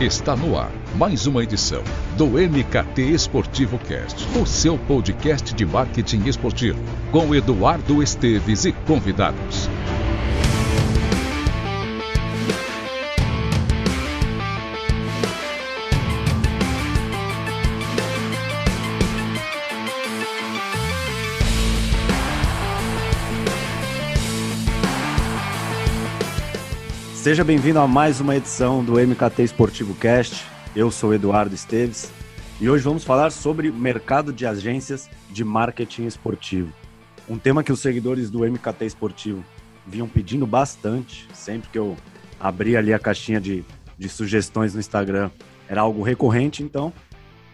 Está no ar mais uma edição do MKT Esportivo Cast, o seu podcast de marketing esportivo, com Eduardo Esteves e convidados. Seja bem-vindo a mais uma edição do MKT Esportivo Cast. Eu sou Eduardo Esteves e hoje vamos falar sobre mercado de agências de marketing esportivo. Um tema que os seguidores do MKT Esportivo vinham pedindo bastante, sempre que eu abri ali a caixinha de, de sugestões no Instagram, era algo recorrente, então,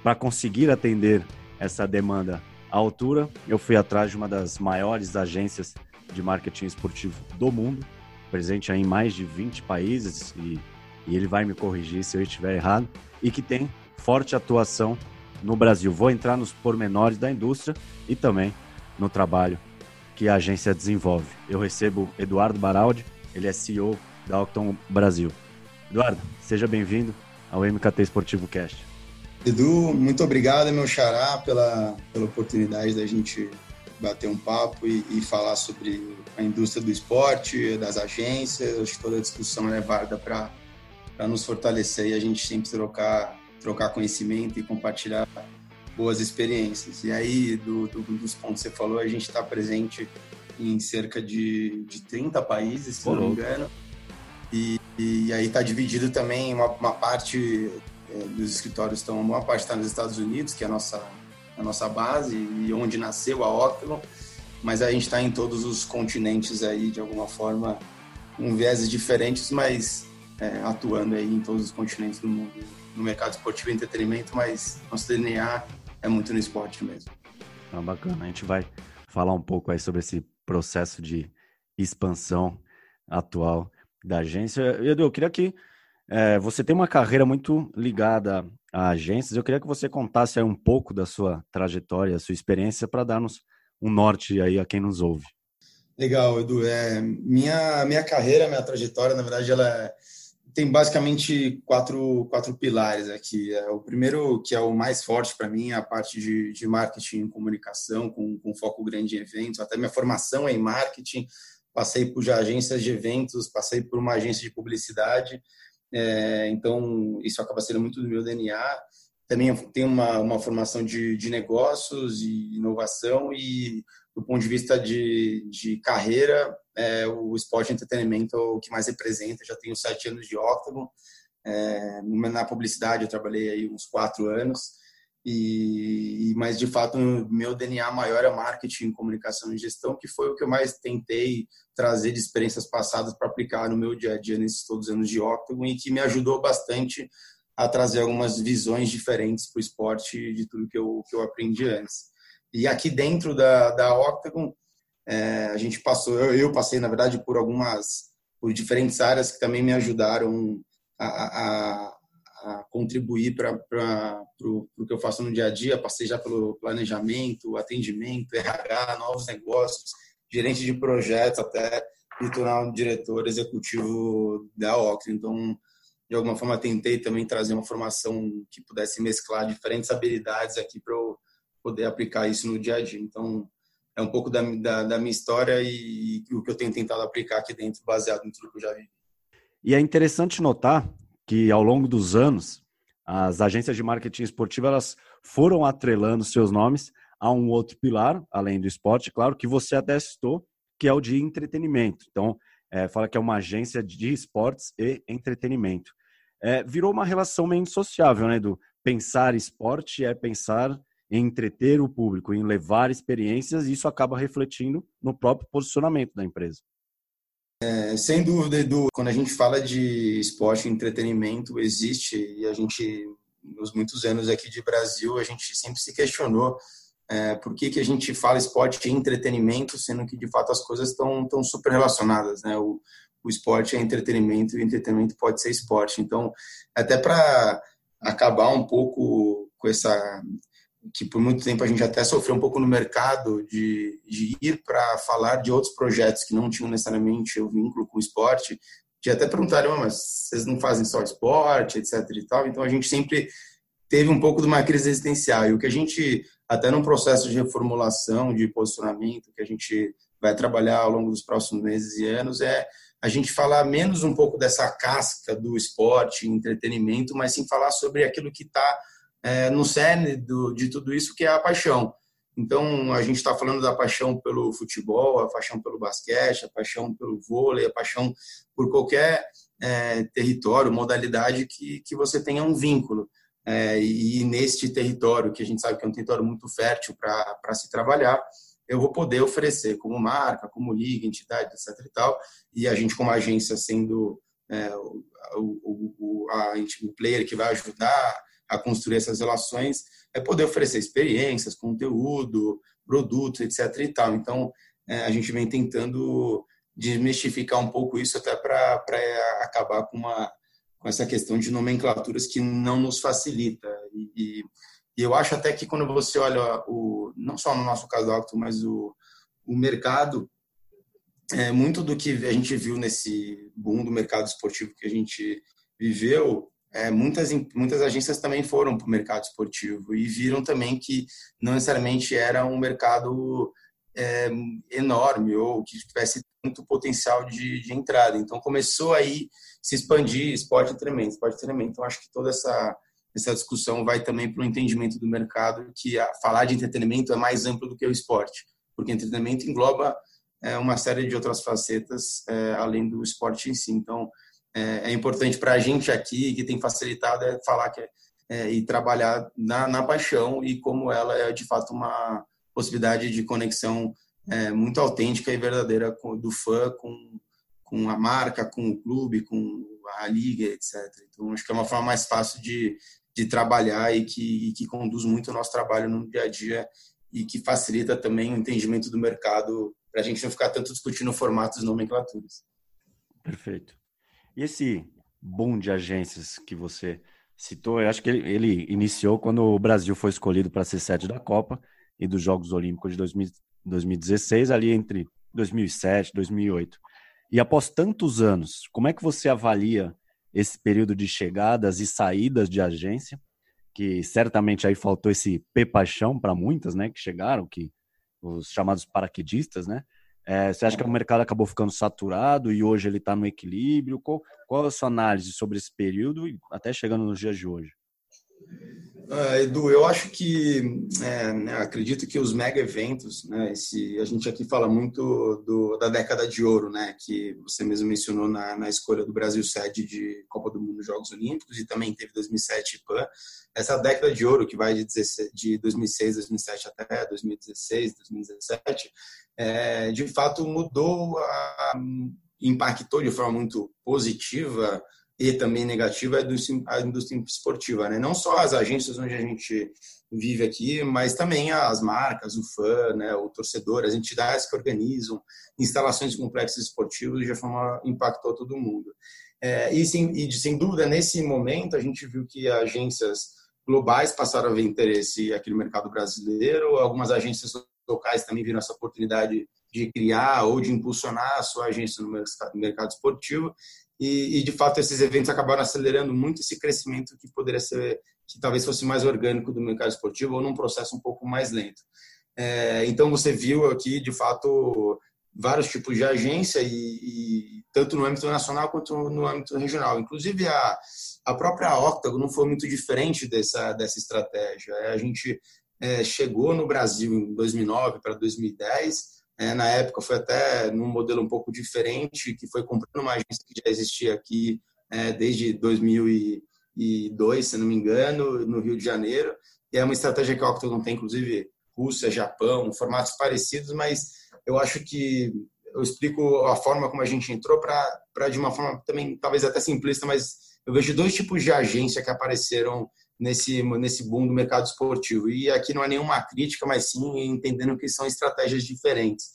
para conseguir atender essa demanda à altura, eu fui atrás de uma das maiores agências de marketing esportivo do mundo, presente em mais de 20 países e, e ele vai me corrigir se eu estiver errado, e que tem forte atuação no Brasil. Vou entrar nos pormenores da indústria e também no trabalho que a agência desenvolve. Eu recebo Eduardo Baraldi, ele é CEO da Octon Brasil. Eduardo, seja bem-vindo ao MKT Esportivo Cast. Edu, muito obrigado, meu xará, pela, pela oportunidade da gente bater um papo e, e, falar sobre a indústria do esporte, das agências. Acho que toda a discussão é válida para nos fortalecer e a gente sempre trocar, trocar conhecimento e compartilhar boas experiências. E aí, do, do dos pontos que você falou, a gente está presente em cerca de, de 30 países, se não me engano. E, e aí está dividido também uma, uma parte é, dos escritórios estão uma parte está nos Estados Unidos que é a nossa a nossa base e onde nasceu a Octolon, mas a gente está em todos os continentes aí, de alguma forma, com vieses diferentes, mas é, atuando aí em todos os continentes do mundo, no mercado esportivo e entretenimento, mas nosso DNA é muito no esporte mesmo. Ah, bacana, a gente vai falar um pouco aí sobre esse processo de expansão atual da agência. Edu, eu queria que é, você tem uma carreira muito ligada agências. Eu queria que você contasse um pouco da sua trajetória, sua experiência, para darmos um norte aí a quem nos ouve. Legal, Edu. É, minha, minha carreira, minha trajetória, na verdade, ela é, tem basicamente quatro, quatro pilares aqui. É, o primeiro, que é o mais forte para mim, é a parte de, de marketing e comunicação, com, com foco grande em eventos. Até minha formação é em marketing, passei por agências de eventos, passei por uma agência de publicidade, é, então, isso acaba sendo muito do meu DNA. Também tenho uma, uma formação de, de negócios e inovação e do ponto de vista de, de carreira, é, o esporte e entretenimento é o que mais representa. Já tenho sete anos de Octagon. É, na publicidade eu trabalhei aí uns quatro anos. E, mas de fato meu DNA maior é marketing, comunicação e gestão, que foi o que eu mais tentei trazer de experiências passadas para aplicar no meu dia a dia nesses todos os anos de Octagon e que me ajudou bastante a trazer algumas visões diferentes para o esporte de tudo que eu, que eu aprendi antes. E aqui dentro da, da Octagon, é, a gente passou, eu, eu, passei na verdade por algumas, por diferentes áreas que também me ajudaram a, a a contribuir para o que eu faço no dia a dia. Passei já pelo planejamento, atendimento, RH, novos negócios, gerente de projetos, até me tornar um diretor executivo da Ocre. Então, de alguma forma, tentei também trazer uma formação que pudesse mesclar diferentes habilidades aqui para eu poder aplicar isso no dia a dia. Então, é um pouco da, da, da minha história e, e o que eu tenho tentado aplicar aqui dentro, baseado em tudo que eu já vi. E é interessante notar que ao longo dos anos as agências de marketing esportivo elas foram atrelando seus nomes a um outro pilar, além do esporte, claro, que você até citou, que é o de entretenimento. Então, é, fala que é uma agência de esportes e entretenimento. É, virou uma relação meio indissociável, né, do pensar esporte é pensar em entreter o público, em levar experiências, e isso acaba refletindo no próprio posicionamento da empresa. É, sem dúvida, Edu, quando a gente fala de esporte e entretenimento, existe, e a gente, nos muitos anos aqui de Brasil, a gente sempre se questionou é, por que, que a gente fala esporte e entretenimento, sendo que de fato as coisas estão, estão super relacionadas, né? O, o esporte é entretenimento e o entretenimento pode ser esporte. Então, até para acabar um pouco com essa que por muito tempo a gente até sofreu um pouco no mercado de, de ir para falar de outros projetos que não tinham necessariamente o vínculo com o esporte, de até perguntarem, oh, mas vocês não fazem só esporte, etc e tal. Então a gente sempre teve um pouco de uma crise existencial. E o que a gente, até num processo de reformulação, de posicionamento, que a gente vai trabalhar ao longo dos próximos meses e anos, é a gente falar menos um pouco dessa casca do esporte, entretenimento, mas sim falar sobre aquilo que está é, no cerne do, de tudo isso, que é a paixão. Então, a gente está falando da paixão pelo futebol, a paixão pelo basquete, a paixão pelo vôlei, a paixão por qualquer é, território, modalidade que, que você tenha um vínculo. É, e neste território, que a gente sabe que é um território muito fértil para se trabalhar, eu vou poder oferecer como marca, como liga, entidade, etc. e tal. E a gente, como agência, sendo é, o, o, o, a, o player que vai ajudar a construir essas relações, é poder oferecer experiências, conteúdo, produtos, etc. e tal. Então, é, a gente vem tentando desmistificar um pouco isso até para acabar com, uma, com essa questão de nomenclaturas que não nos facilita. E, e, eu acho até que quando você olha, o, não só no nosso caso Octo, mas o, o mercado, é, muito do que a gente viu nesse boom do mercado esportivo que a gente viveu é, muitas, muitas agências também foram para o mercado esportivo e viram também que não necessariamente era um mercado é, enorme ou que tivesse muito potencial de, de, entrada. Então começou aí se expandir esporte treinamento, esporte treinamento. Então acho que toda essa essa discussão vai também para o entendimento do mercado que a, falar de entretenimento é mais amplo do que o esporte, porque entretenimento engloba é, uma série de outras facetas é, além do esporte em si. Então é, é importante para a gente aqui, que tem facilitado, é falar que é, é, e trabalhar na, na paixão e como ela é de fato uma possibilidade de conexão é, muito autêntica e verdadeira com, do fã com, com a marca, com o clube, com a liga, etc. Então, acho que é uma forma mais fácil de, de trabalhar e que, e que conduz muito o nosso trabalho no dia a dia e que facilita também o entendimento do mercado para a gente não ficar tanto discutindo formatos e nomenclaturas. Perfeito. E esse boom de agências que você citou, eu acho que ele, ele iniciou quando o Brasil foi escolhido para ser sede da Copa e dos Jogos Olímpicos de 2000, 2016, ali entre 2007 e 2008. E após tantos anos, como é que você avalia esse período de chegadas e saídas de agência? Que certamente aí faltou esse P-paixão para muitas, né, que chegaram, que os chamados paraquedistas, né? É, você acha que o mercado acabou ficando saturado e hoje ele está no equilíbrio? Qual, qual a sua análise sobre esse período e até chegando nos dias de hoje? Uh, Edu, eu acho que, é, né, acredito que os mega eventos, né, esse, a gente aqui fala muito do, da década de ouro, né, que você mesmo mencionou na, na escolha do Brasil sede de Copa do Mundo Jogos Olímpicos e também teve 2007 PAN. Essa década de ouro que vai de, 16, de 2006, 2007 até 2016, 2017, é, de fato mudou, a, impactou de forma muito positiva e também negativa a indústria esportiva, né? Não só as agências onde a gente vive aqui, mas também as marcas, o fã, né, o torcedor, as entidades que organizam instalações de complexos esportivos de forma impactou todo mundo. É, e, sem, e sem dúvida nesse momento a gente viu que agências globais passaram a ver interesse aqui no mercado brasileiro, algumas agências locais também viram essa oportunidade de criar ou de impulsionar a sua agência no mercado esportivo e, e, de fato esses eventos acabaram acelerando muito esse crescimento que poderia ser que talvez fosse mais orgânico do mercado esportivo ou num processo um pouco mais lento. É, então você viu aqui de fato vários tipos de agência e, e, tanto no âmbito nacional quanto no âmbito regional. Inclusive a, a própria Octagon não foi muito diferente dessa dessa estratégia. É, a gente é, chegou no Brasil em 2009 para 2010 é, na época foi até num modelo um pouco diferente, que foi comprando uma agência que já existia aqui é, desde 2002, se não me engano, no Rio de Janeiro. E é uma estratégia que a Octagon tem, inclusive Rússia, Japão, formatos parecidos, mas eu acho que eu explico a forma como a gente entrou para de uma forma também talvez até simplista, mas eu vejo dois tipos de agência que apareceram nesse, nesse boom do mercado esportivo. E aqui não é nenhuma crítica, mas sim entendendo que são estratégias diferentes.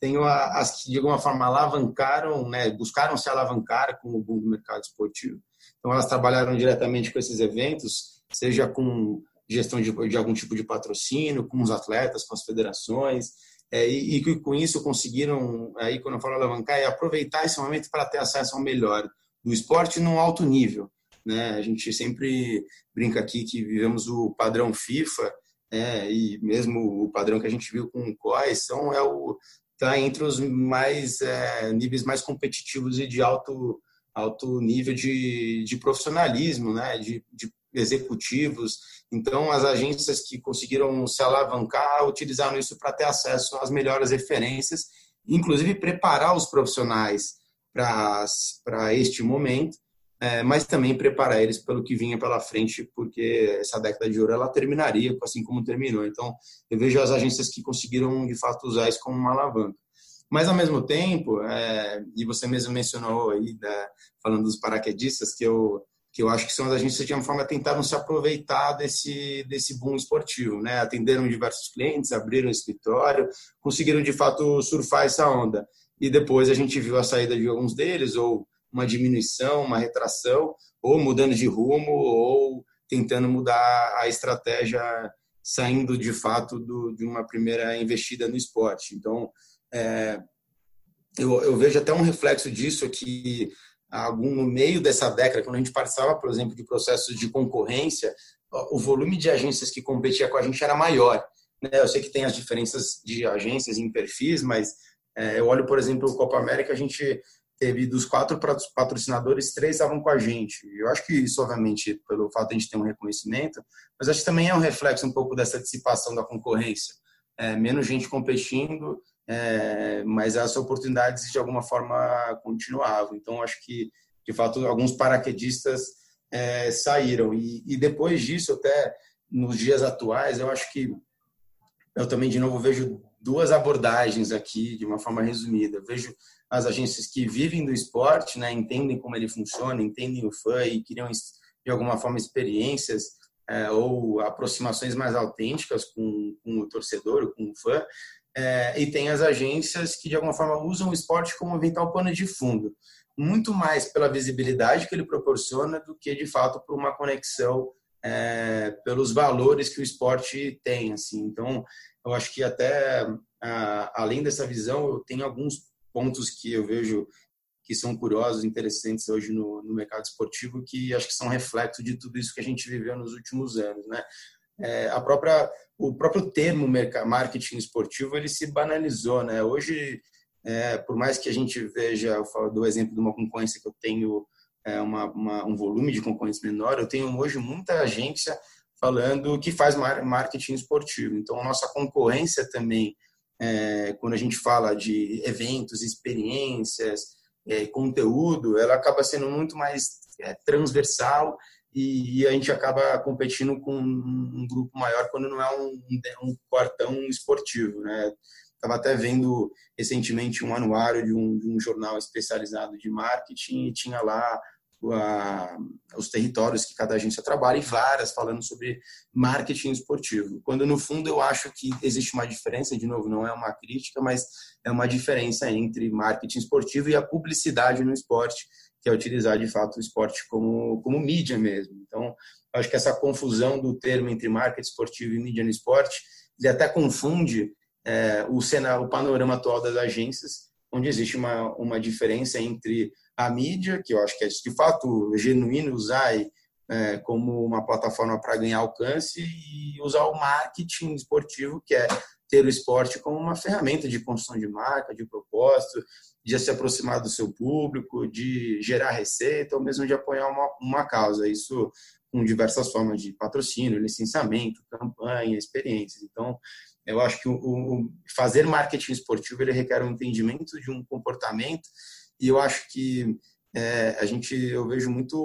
Tem as que, de alguma forma, alavancaram, né, buscaram se alavancar com o boom do mercado esportivo. Então, elas trabalharam diretamente com esses eventos, seja com gestão de, de algum tipo de patrocínio, com os atletas, com as federações, é, e, e com isso conseguiram, aí quando eu falo alavancar, é aproveitar esse momento para ter acesso ao melhor do esporte num alto nível. Né? A gente sempre brinca aqui que vivemos o padrão FIFA, é, e mesmo o padrão que a gente viu com o COI são é o tá entre os mais é, níveis mais competitivos e de alto alto nível de, de profissionalismo, né, de, de executivos. Então, as agências que conseguiram se alavancar utilizaram isso para ter acesso às melhores referências, inclusive preparar os profissionais para este momento é, mas também preparar eles pelo que vinha pela frente, porque essa década de ouro ela terminaria assim como terminou. Então, eu vejo as agências que conseguiram de fato usar isso como uma alavanca. Mas ao mesmo tempo, é, e você mesmo mencionou aí, né, falando dos paraquedistas, que eu que eu acho que são as agências de uma forma tentaram se aproveitar desse desse boom esportivo, né? Atenderam diversos clientes, abriram escritório, conseguiram de fato surfar essa onda. E depois a gente viu a saída de alguns deles ou uma diminuição, uma retração, ou mudando de rumo, ou tentando mudar a estratégia, saindo de fato do, de uma primeira investida no esporte. Então, é, eu, eu, vejo até um reflexo disso aqui algum no meio dessa década, quando a gente participava, por exemplo, de processos de concorrência, o volume de agências que competia com a gente era maior. Né? Eu sei que tem as diferenças de agências em perfis, mas é, eu olho, por exemplo, o Copa América, a gente teve dos quatro patrocinadores, três estavam com a gente. Eu acho que isso, obviamente, pelo fato de a gente ter um reconhecimento, mas acho que também é um reflexo um pouco dessa dissipação da concorrência. É, menos gente competindo, é, mas as oportunidades de alguma forma continuavam. Então, acho que, de fato, alguns paraquedistas é, saíram. E, e depois disso, até nos dias atuais, eu acho que eu também, de novo, vejo duas abordagens aqui, de uma forma resumida. Vejo as agências que vivem do esporte, né, entendem como ele funciona, entendem o fã e criam de alguma forma experiências é, ou aproximações mais autênticas com, com, o torcedor, com o fã. É, e tem as agências que de alguma forma usam o esporte como eventual pano de fundo, muito mais pela visibilidade que ele proporciona do que de fato por uma conexão é, pelos valores que o esporte tem. Assim, então, eu acho que até além dessa visão, eu tenho alguns pontos que eu vejo que são curiosos, interessantes hoje no, no mercado esportivo, que acho que são reflexo de tudo isso que a gente viveu nos últimos anos, né? É, a própria o próprio termo marketing esportivo ele se banalizou, né? Hoje, é, por mais que a gente veja, eu falo do exemplo de uma concorrência que eu tenho é, uma, uma, um volume de concorrência menor, eu tenho hoje muita agência falando que faz marketing esportivo. Então, a nossa concorrência também é, quando a gente fala de eventos, experiências, é, conteúdo, ela acaba sendo muito mais é, transversal e, e, a gente acaba competindo com um grupo maior quando não é um, um quartão esportivo, né? Estava até vendo recentemente um anuário de um, de um jornal especializado de marketing e tinha lá a, os territórios que cada agência trabalha e várias falando sobre marketing esportivo. Quando no fundo eu acho que existe uma diferença, de novo, não é uma crítica, mas é uma diferença entre marketing esportivo e a publicidade no esporte, que é utilizar de fato o esporte como, como mídia mesmo. Então, acho que essa confusão do termo entre marketing esportivo e mídia no esporte, ele até confunde é, o, cenário, o panorama atual das agências, onde existe uma, uma diferença entre a mídia, que eu acho que é de fato genuíno usar é, como uma plataforma para ganhar alcance, e usar o marketing esportivo, que é ter o esporte como uma ferramenta de construção de marca, de propósito, de se aproximar do seu público, de gerar receita, ou mesmo de apoiar uma, uma causa. Isso com diversas formas de patrocínio, licenciamento, campanha, experiências. Então, eu acho que o, o fazer marketing esportivo ele requer um entendimento de um comportamento e eu acho que é, a gente, eu vejo muito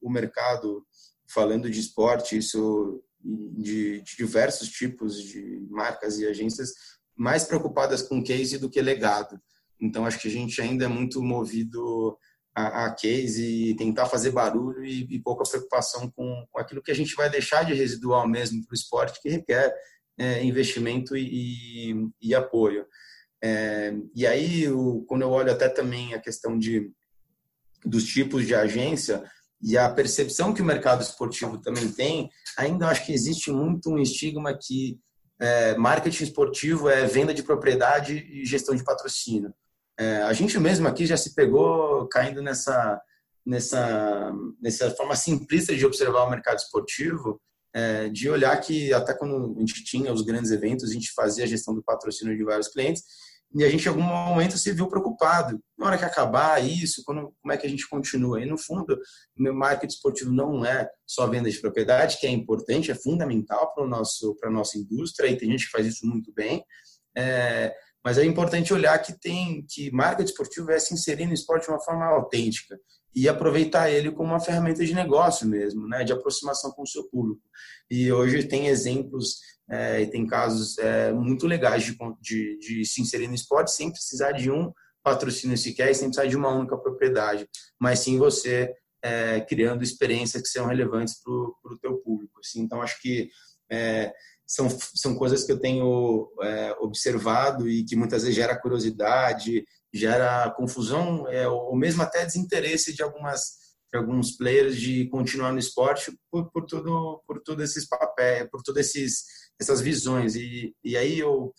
o mercado falando de esporte, isso de, de, diversos tipos de marcas e agências mais preocupadas com case do que legado. Então, acho que a gente ainda é muito movido a, a case e tentar fazer barulho e, e pouca preocupação com, com, aquilo que a gente vai deixar de residual mesmo para o esporte, que requer é, investimento e, e, e apoio. É, e aí, quando eu olho até também a questão de, dos tipos de agência e a percepção que o mercado esportivo também tem, ainda acho que existe muito um estigma que é, marketing esportivo é venda de propriedade e gestão de patrocínio. É, a gente mesmo aqui já se pegou caindo nessa, nessa, nessa forma simplista de observar o mercado esportivo, é, de olhar que até quando a gente tinha os grandes eventos, a gente fazia a gestão do patrocínio de vários clientes, e a gente, em algum momento, se viu preocupado. Na hora que acabar isso, quando, como é que a gente continua? E, no fundo, o meu marketing esportivo não é só venda de propriedade, que é importante, é fundamental para a nossa indústria, e tem gente que faz isso muito bem. É, mas é importante olhar que tem que marketing esportivo é se inserir no esporte de uma forma autêntica e aproveitar ele como uma ferramenta de negócio mesmo, né, de aproximação com o seu público. E hoje tem exemplos é, e tem casos é, muito legais de, de, de, se inserir no esporte sem precisar de um patrocínio sequer sem precisar de uma única propriedade, mas sim você é, criando experiências que sejam relevantes para o teu público. Assim. Então, acho que é, são, são coisas que eu tenho é, observado e que muitas vezes gera curiosidade, gera confusão, é, ou mesmo até desinteresse de algumas alguns players de continuar no esporte por, por tudo por todos esses papéis, por todas esses essas visões e, e aí eu,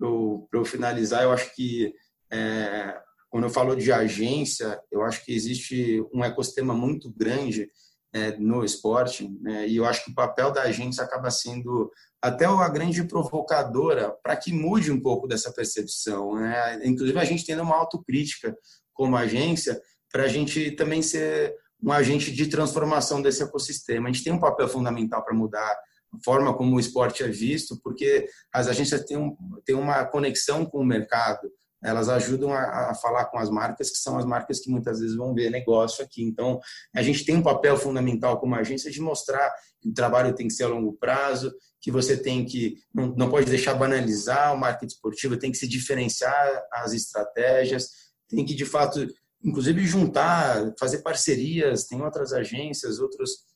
eu para eu finalizar eu acho que é, quando eu falo de agência eu acho que existe um ecossistema muito grande é, no esporte né? e eu acho que o papel da agência acaba sendo até a grande provocadora para que mude um pouco dessa percepção. Né? Inclusive, a gente tendo uma autocrítica como agência para a gente também ser um agente de transformação desse ecossistema. A gente tem um papel fundamental para mudar forma como o esporte é visto, porque as agências têm, um, têm uma conexão com o mercado, elas ajudam a, a, falar com as marcas, que são as marcas que muitas vezes vão ver negócio aqui. Então, a gente tem um papel fundamental como agência de mostrar que o trabalho tem que ser a longo prazo, que você tem que, não, não pode deixar banalizar o marketing esportivo, tem que se diferenciar as estratégias, tem que, de fato, inclusive juntar, fazer parcerias, tem outras agências, outros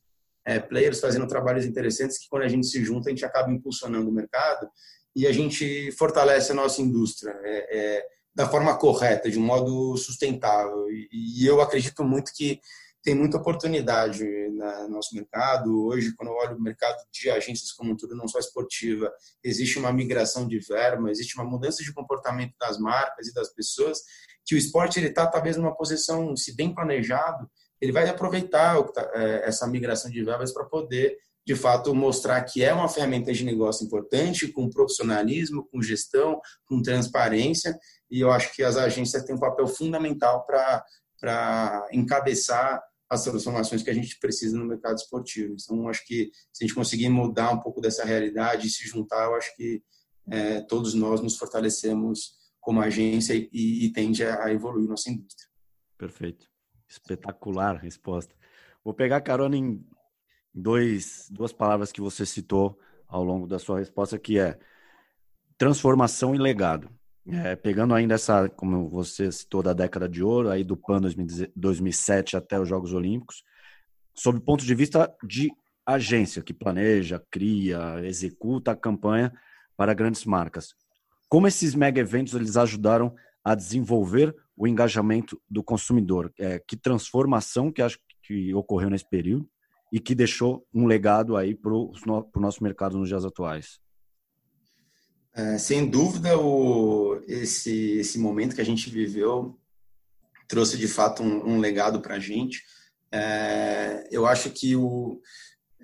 é, players fazendo trabalhos interessantes que quando a gente se junta, a gente acaba impulsionando o mercado e a gente fortalece a nossa indústria é, é, da forma correta, de um modo sustentável. E, e, eu acredito muito que tem muita oportunidade no nosso mercado. Hoje, quando eu olho o mercado de agências como um todo, não só esportiva, existe uma migração de verba, existe uma mudança de comportamento das marcas e das pessoas, que o esporte ele está talvez numa posição, se bem planejado, ele vai aproveitar tá, é, essa migração de verbas para poder de fato mostrar que é uma ferramenta de negócio importante, com profissionalismo, com gestão, com transparência, e eu acho que as agências têm um papel fundamental para encabeçar as transformações que a gente precisa no mercado esportivo. Então, acho que se a gente conseguir mudar um pouco dessa realidade e se juntar, eu acho que é, todos nós nos fortalecemos como agência e, e tende a evoluir nossa indústria. Perfeito. Espetacular resposta. Vou pegar carona em dois, duas palavras que você citou ao longo da sua resposta, que é transformação e legado. É, pegando ainda essa, como você citou, da década de ouro, aí do PAN 2007 até os Jogos Olímpicos, sob o ponto de vista de agência que planeja, cria, executa a campanha para grandes marcas. Como esses mega eventos eles ajudaram a desenvolver o engajamento do consumidor? É, que transformação que acho que ocorreu nesse período e que deixou um legado aí para o nosso mercado nos dias atuais? É, sem dúvida, o, esse, esse momento que a gente viveu trouxe de fato um, um legado para a gente. É, eu acho que o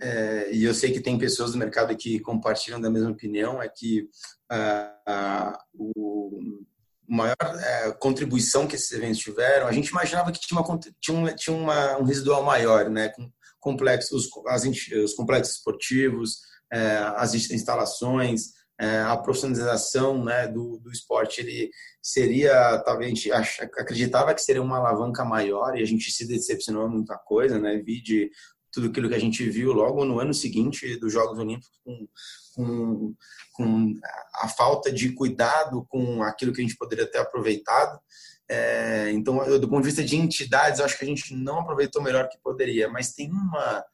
é, e eu sei que tem pessoas do mercado que compartilham da mesma opinião é que a, o maior é, contribuição que esses eventos tiveram, a gente imaginava que tinha, uma, tinha, tinha uma, um residual maior, né, com complexos, os, as, os complexos esportivos, é, as instalações, é, a profissionalização né, do, do esporte, ele seria, talvez, a gente acreditava que seria uma alavanca maior e a gente se decepcionou muita coisa, né, vi de tudo aquilo que a gente viu logo no ano seguinte dos Jogos Olímpicos com, com, com a falta de cuidado com aquilo que a gente poderia ter aproveitado. É, então, eu, do ponto de vista de entidades, acho que a gente não aproveitou melhor que poderia, mas tem uma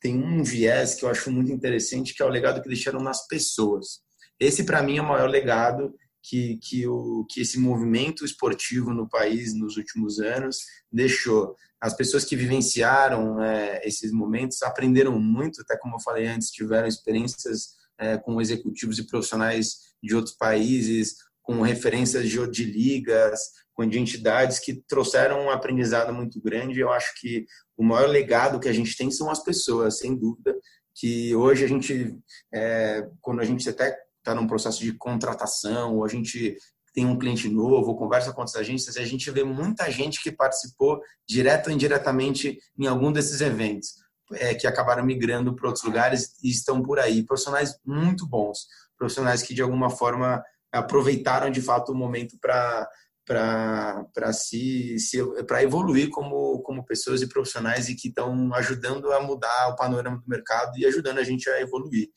tem um viés que eu acho muito interessante, que é o legado que deixaram nas pessoas. Esse, para mim, é o maior legado que, que, o, que esse movimento esportivo no país nos últimos anos deixou. As pessoas que vivenciaram é, esses momentos aprenderam muito, até como eu falei antes, tiveram experiências é, com executivos e profissionais de outros países, com referências de, de ligas, com de entidades que trouxeram um aprendizado muito grande. Eu acho que o maior legado que a gente tem são as pessoas, sem dúvida. Que hoje a gente, é, quando a gente até está num processo de contratação, ou a gente tem um cliente novo, conversa com outras agências, e a gente vê muita gente que participou direto ou indiretamente em algum desses eventos, é, que acabaram migrando para outros lugares e estão por aí. Profissionais muito bons, profissionais que de alguma forma aproveitaram de fato o momento para para se, se para evoluir como como pessoas e profissionais e que estão ajudando a mudar o panorama do mercado e ajudando a gente a evoluir.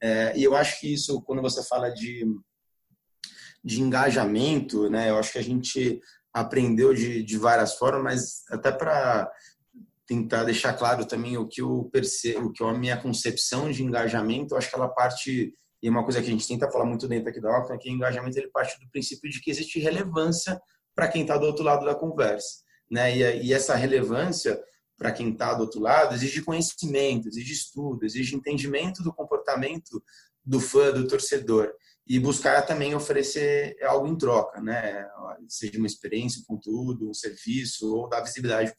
É, e eu acho que isso, quando você fala de, de engajamento, né, eu acho que a gente aprendeu de, de várias formas, mas até para tentar deixar claro também o que eu percebo, o que a minha concepção de engajamento, eu acho que ela parte e uma coisa que a gente tenta falar muito dentro aqui da Octa é que o engajamento ele parte do princípio de que existe relevância para quem está do outro lado da conversa, né? E, e essa relevância para quem está do outro lado exige conhecimento, exige estudo, exige entendimento do comportamento do fã, do torcedor e buscar também oferecer algo em troca, né? Seja uma experiência, um conteúdo, um serviço ou dar visibilidade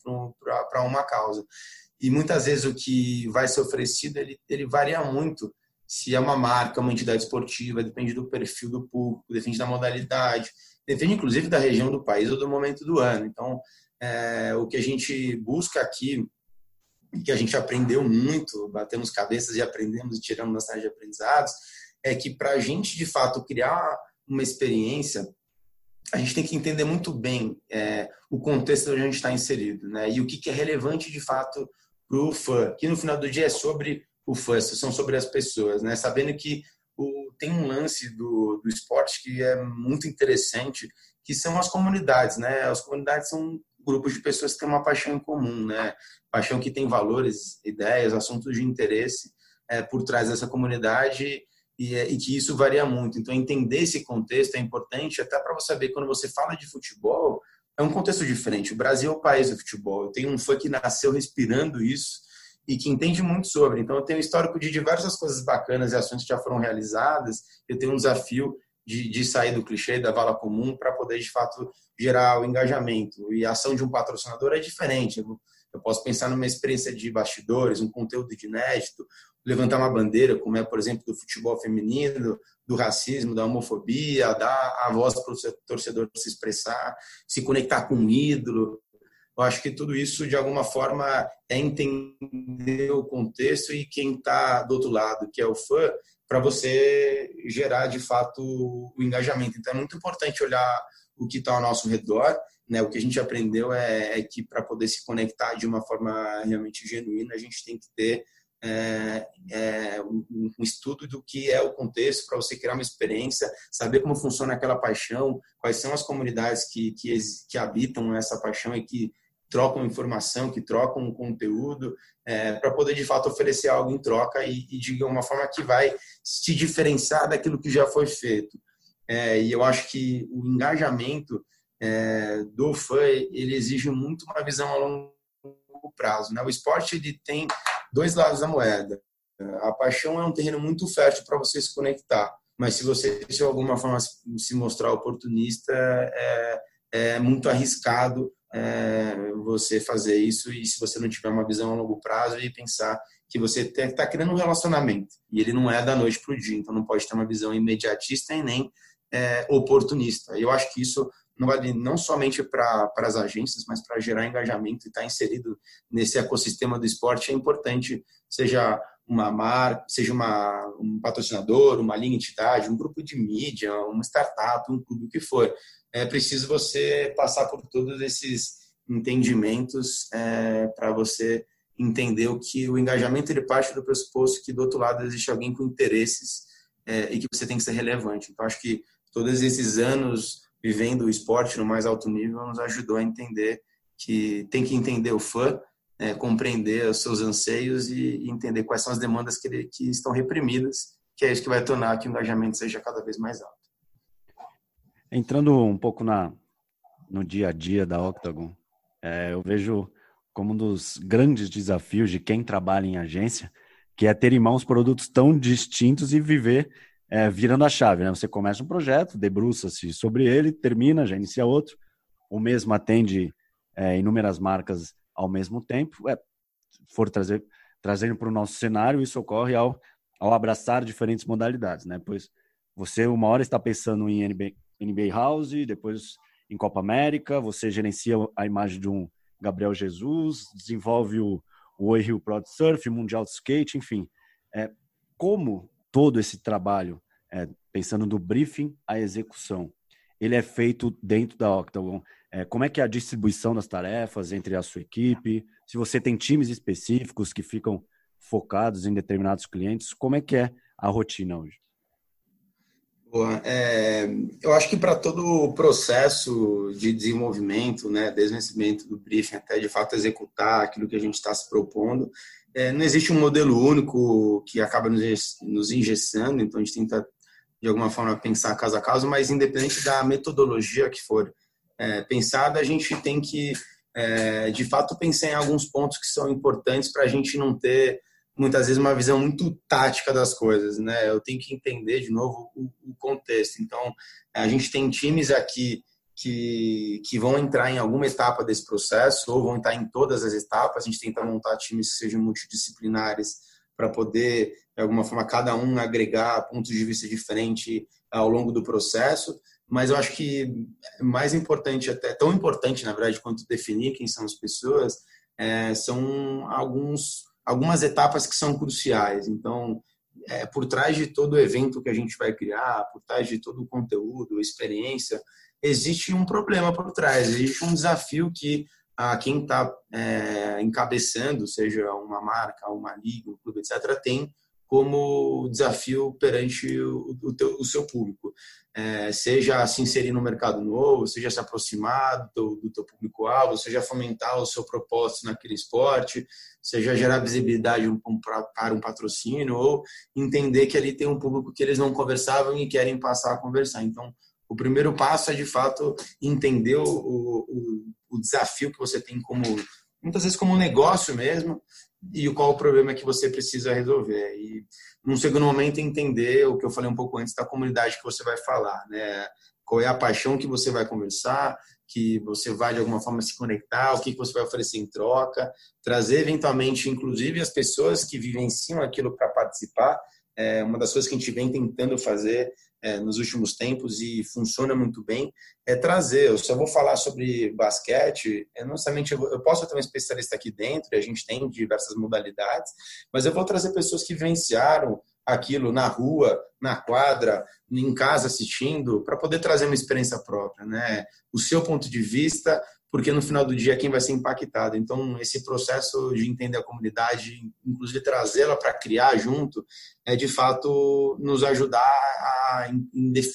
para uma causa. E muitas vezes o que vai ser oferecido ele, ele varia muito. Se é uma marca, uma entidade esportiva, depende do perfil do público, depende da modalidade, depende inclusive da região do país ou do momento do ano. Então, é, o que a gente busca aqui, que a gente aprendeu muito, batemos cabeças e aprendemos e tiramos bastante de aprendizados, é que para a gente, de fato, criar uma experiência, a gente tem que entender muito bem é, o contexto onde a gente está inserido, né? E o que, que é relevante, de fato, para o fã, que no final do dia é sobre o fã, são sobre as pessoas, né? Sabendo que o, tem um lance do, do esporte que é muito interessante, que são as comunidades, né? As comunidades são grupos de pessoas que têm uma paixão em comum, né? Paixão que tem valores, ideias, assuntos de interesse é, por trás dessa comunidade e, é, e, que isso varia muito. Então, entender esse contexto é importante até para você saber quando você fala de futebol, é um contexto diferente. O Brasil é o país do futebol. Eu tenho um fã que nasceu respirando isso e que entende muito sobre. Então, eu tenho um histórico de diversas coisas bacanas e ações que já foram realizadas. Eu tenho um desafio de, de sair do clichê da vala comum para poder de fato gerar o engajamento. E a ação de um patrocinador é diferente. Eu, eu posso pensar numa experiência de bastidores, um conteúdo de inédito, levantar uma bandeira, como é, por exemplo, do futebol feminino, do racismo, da homofobia, dar a voz para o torcedor se expressar, se conectar com um ídolo. Eu acho que tudo isso, de alguma forma, é entender o contexto e quem está do outro lado, que é o fã, para você gerar de fato o engajamento. Então é muito importante olhar o que está ao nosso redor. Né? O que a gente aprendeu é, é que para poder se conectar de uma forma realmente genuína, a gente tem que ter é, é, um, um, estudo do que é o contexto para você criar uma experiência, saber como funciona aquela paixão, quais são as comunidades que, que, que habitam essa paixão e que trocam informação, que trocam conteúdo, é, para poder de fato oferecer algo em troca e, e, de uma forma que vai se diferenciar daquilo que já foi feito. É, e eu acho que o engajamento é, do fã ele exige muito uma visão a longo prazo. Né? O esporte ele tem dois lados da moeda. A paixão é um terreno muito fértil para você se conectar, mas se você de alguma forma se mostrar oportunista, é, é muito arriscado é, você fazer isso e se você não tiver uma visão a longo prazo e pensar que você está criando um relacionamento e ele não é da noite para o dia, então não pode ter uma visão imediatista e nem é, oportunista. Eu acho que isso não vale não somente para as agências, mas para gerar engajamento e estar tá inserido nesse ecossistema do esporte é importante, seja uma marca, seja uma, um patrocinador, uma linha entidade, um grupo de mídia, uma startup, um clube, o que for é preciso você passar por todos esses entendimentos é, para você entender o que o engajamento ele parte do pressuposto que do outro lado existe alguém com interesses é, e que você tem que ser relevante. Então acho que todos esses anos vivendo o esporte no mais alto nível nos ajudou a entender que tem que entender o fã, é, compreender os seus anseios e, entender quais são as demandas que, ele, que estão reprimidas, que é isso que vai tornar que o engajamento seja cada vez mais alto. Entrando um pouco na, no dia a dia da Octagon, é, eu vejo como um dos grandes desafios de quem trabalha em agência, que é ter em mãos produtos tão distintos e viver é, virando a chave. Né? Você começa um projeto, debruça-se sobre ele, termina, já inicia outro. O mesmo atende é, inúmeras marcas ao mesmo tempo. É, for trazer, trazendo para o nosso cenário, isso ocorre ao, ao abraçar diferentes modalidades. Né? Pois você, uma hora, está pensando em NBA, NBA House, depois em Copa América, você gerencia a imagem de um Gabriel Jesus, desenvolve o, o Oi Rio Pro Surf, Mundial de Skate, enfim. É, como todo esse trabalho, é, pensando do briefing à execução, ele é feito dentro da Octagon? É, como é que é a distribuição das tarefas entre a sua equipe? Se você tem times específicos que ficam focados em determinados clientes, como é que é a rotina hoje? Boa. É, eu acho que para todo o processo de desenvolvimento, né, desde o vencimento do briefing até de fato executar aquilo que a gente está se propondo, é, não existe um modelo único que acaba nos, nos engessando, então a gente tenta de alguma forma pensar caso a caso, mas independente da metodologia que for é, pensada, a gente tem que é, de fato pensar em alguns pontos que são importantes para a gente não ter muitas vezes uma visão muito tática das coisas, né? Eu tenho que entender de novo o, o contexto. Então, a gente tem times aqui que, que vão entrar em alguma etapa desse processo ou vão entrar em todas as etapas. A gente tenta montar times que sejam multidisciplinares para poder, de alguma forma, cada um agregar pontos de vista diferentes ao longo do processo. Mas eu acho que mais importante, até tão importante, na verdade, quanto definir quem são as pessoas, é, são alguns algumas etapas que são cruciais. Então, é, por trás de todo o evento que a gente vai criar, por trás de todo o conteúdo, experiência, existe um problema por trás, existe um desafio que a quem está é, encabeçando, seja uma marca, uma liga, um clube, etc., tem como desafio perante o, teu, o seu público. É, seja se inserir no mercado novo, seja se aproximar do teu, do teu público-alvo, seja fomentar o seu propósito naquele esporte, seja gerar visibilidade para um patrocínio, ou entender que ali tem um público que eles não conversavam e querem passar a conversar. Então, o primeiro passo é, de fato, entender o, o, o desafio que você tem como, muitas vezes como negócio mesmo, e qual o problema que você precisa resolver. E, num segundo momento, entender o que eu falei um pouco antes da comunidade que você vai falar, né? Qual é a paixão que você vai conversar, que você vai de alguma forma se conectar, o que você vai oferecer em troca, trazer eventualmente, inclusive, as pessoas que vivenciam aquilo para participar. É uma das coisas que a gente vem tentando fazer é, nos últimos tempos e funciona muito bem, é trazer. Eu só vou falar sobre basquete, é não somente eu, eu posso ter um especialista aqui dentro, a gente tem diversas modalidades, mas eu vou trazer pessoas que vivenciaram aquilo na rua, na quadra, em casa assistindo, para poder trazer uma experiência própria, né? O seu ponto de vista, porque no final do dia quem vai ser impactado. Então, esse processo de entender a comunidade, inclusive trazê-la para criar junto, é de fato nos ajudar a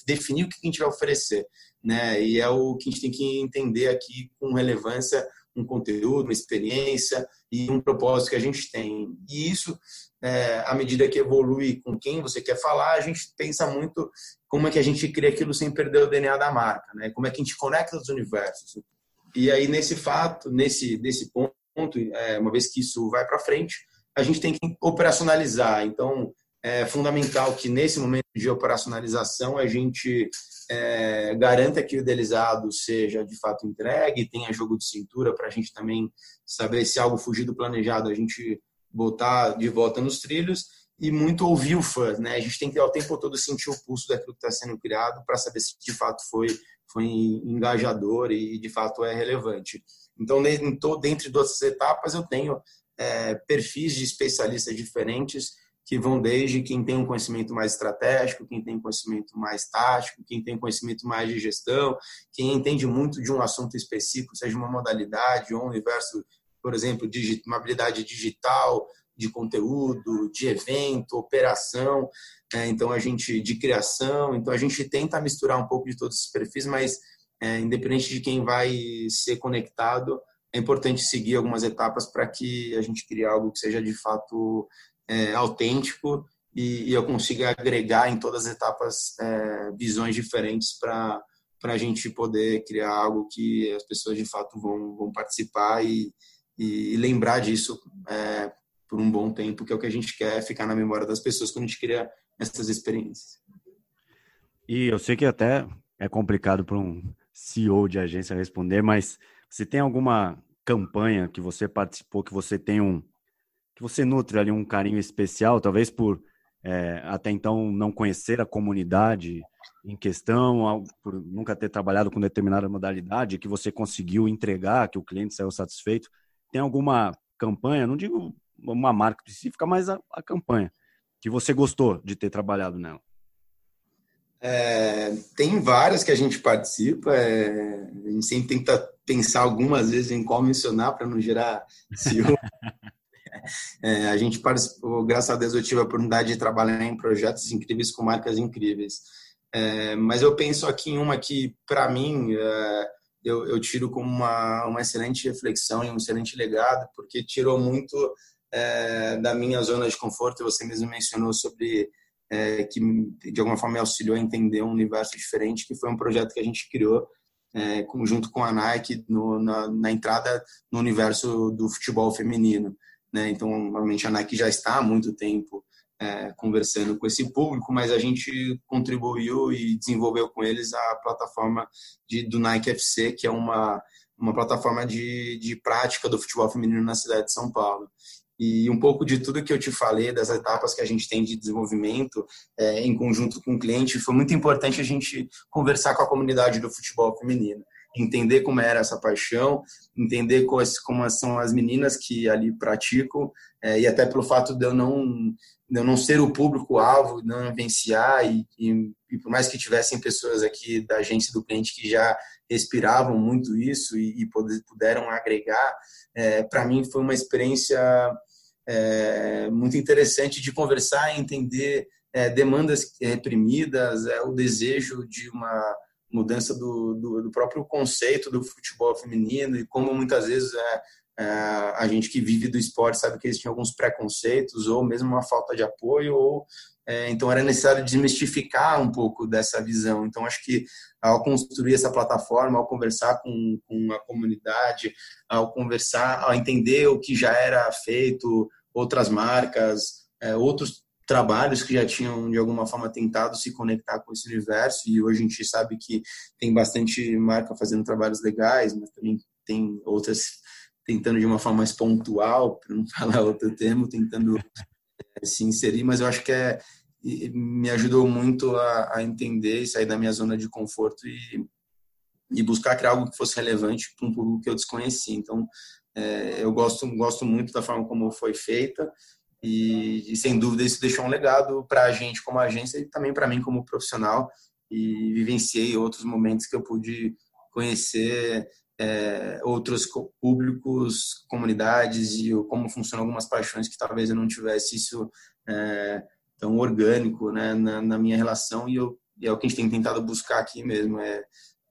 definir o que a gente vai oferecer. Né? E é o que a gente tem que entender aqui com relevância um conteúdo, uma experiência e um propósito que a gente tem. E isso, é, à medida que evolui com quem você quer falar, a gente pensa muito como é que a gente cria aquilo sem perder o DNA da marca, né? Como é que a gente conecta os universos. E aí, nesse fato, nesse, nesse ponto, é, uma vez que isso vai para frente, a gente tem que operacionalizar. Então, é fundamental que nesse momento de operacionalização a gente é, garanta que o idealizado seja de fato entregue, tenha jogo de cintura para a gente também saber se algo fugir do planejado, a gente botar de volta nos trilhos e muito ouvir o fã, né? A gente tem que ao tempo todo sentir o pulso daquilo que está sendo criado para saber se de fato foi foi engajador e de fato é relevante. Então, dentro dessas etapas, eu tenho é, perfis de especialistas diferentes que vão desde quem tem um conhecimento mais estratégico, quem tem conhecimento mais tático, quem tem conhecimento mais de gestão, quem entende muito de um assunto específico, seja uma modalidade ou um universo, por exemplo, de uma habilidade digital, de conteúdo, de evento, operação, é, então a gente de criação, então a gente tenta misturar um pouco de todos esses perfis, mas é, independente de quem vai ser conectado, é importante seguir algumas etapas para que a gente crie algo que seja de fato é, autêntico e, e, eu consiga agregar em todas as etapas é, visões diferentes para para a gente poder criar algo que as pessoas de fato vão, vão participar e, e lembrar disso é, por um bom tempo, que é o que a gente quer ficar na memória das pessoas quando a gente cria essas experiências. E eu sei que até é complicado para um CEO de agência responder, mas você tem alguma campanha que você participou, que você tem um que você nutre ali um carinho especial, talvez por é, até então não conhecer a comunidade em questão, por nunca ter trabalhado com determinada modalidade, que você conseguiu entregar, que o cliente saiu satisfeito. Tem alguma campanha, não digo uma marca específica, mas a, a campanha que você gostou de ter trabalhado nela? É, tem várias que a gente participa, é, a gente sempre tenta pensar algumas vezes em qual mencionar para não gerar ciúme. é, a gente participou, graças a Deus eu tive a oportunidade de trabalhar em projetos incríveis com marcas incríveis. É, mas eu penso aqui em uma que, para mim, é, eu, eu, tiro como uma, uma excelente reflexão e um excelente legado, porque tirou muito é, da minha zona de conforto. Você mesmo mencionou sobre é, que de alguma forma me auxiliou a entender um universo diferente, que foi um projeto que a gente criou é, junto com a Nike no, na, na, entrada no universo do futebol feminino. Né? Então, normalmente a Nike já está há muito tempo é, conversando com esse público, mas a gente contribuiu e desenvolveu com eles a plataforma de, do Nike FC, que é uma, uma plataforma de, de prática do futebol feminino na cidade de São Paulo. E um pouco de tudo que eu te falei, das etapas que a gente tem de desenvolvimento é, em conjunto com o cliente, foi muito importante a gente conversar com a comunidade do futebol feminino, entender como era essa paixão, entender quais, como são as meninas que ali praticam, é, e até pelo fato de eu não, de eu não ser o público-alvo, não vivenciar, e, e, e, por mais que tivessem pessoas aqui da agência do cliente que já respiravam muito isso e, e puderam agregar, é, para mim foi uma experiência é, muito interessante de conversar e entender é, demandas reprimidas, é, o desejo de uma mudança do, do, do, próprio conceito do futebol feminino e como muitas vezes é, a gente que vive do esporte sabe que eles tinham alguns preconceitos ou mesmo uma falta de apoio ou é, então era necessário desmistificar um pouco dessa visão. Então acho que ao construir essa plataforma, ao conversar com, com a comunidade, ao conversar, ao entender o que já era feito, outras marcas, é, outros trabalhos que já tinham de alguma forma tentado se conectar com esse universo e hoje a gente sabe que tem bastante marca fazendo trabalhos legais, mas também tem outras tentando de uma forma mais pontual, para não falar outro termo, tentando é, se inserir, mas eu acho que é me ajudou muito a, a entender e sair da minha zona de conforto e, e buscar criar algo que fosse relevante para um público que eu desconhecia. Então, é, eu gosto gosto muito da forma como foi feita e, e sem dúvida isso deixou um legado para a gente como agência e também para mim como profissional e vivenciei outros momentos que eu pude conhecer é, outros públicos, comunidades e como funcionam algumas paixões que talvez eu não tivesse isso é, tão orgânico né, na, na, minha relação e, eu, e é o que a gente tem tentado buscar aqui mesmo, é,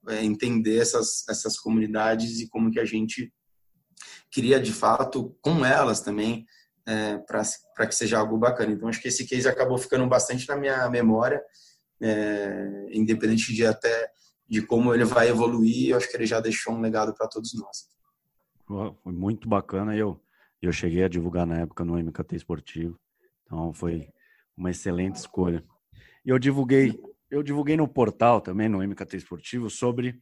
é entender essas, essas comunidades e como que a gente queria de fato com elas também é, para que seja algo bacana. Então acho que esse case acabou ficando bastante na minha memória, é, independente de até de como ele vai evoluir, eu acho que ele já deixou um legado para todos nós. Foi muito bacana. Eu eu cheguei a divulgar na época no MKT Esportivo, então foi uma excelente escolha. E eu divulguei, eu divulguei no portal também, no MKT Esportivo, sobre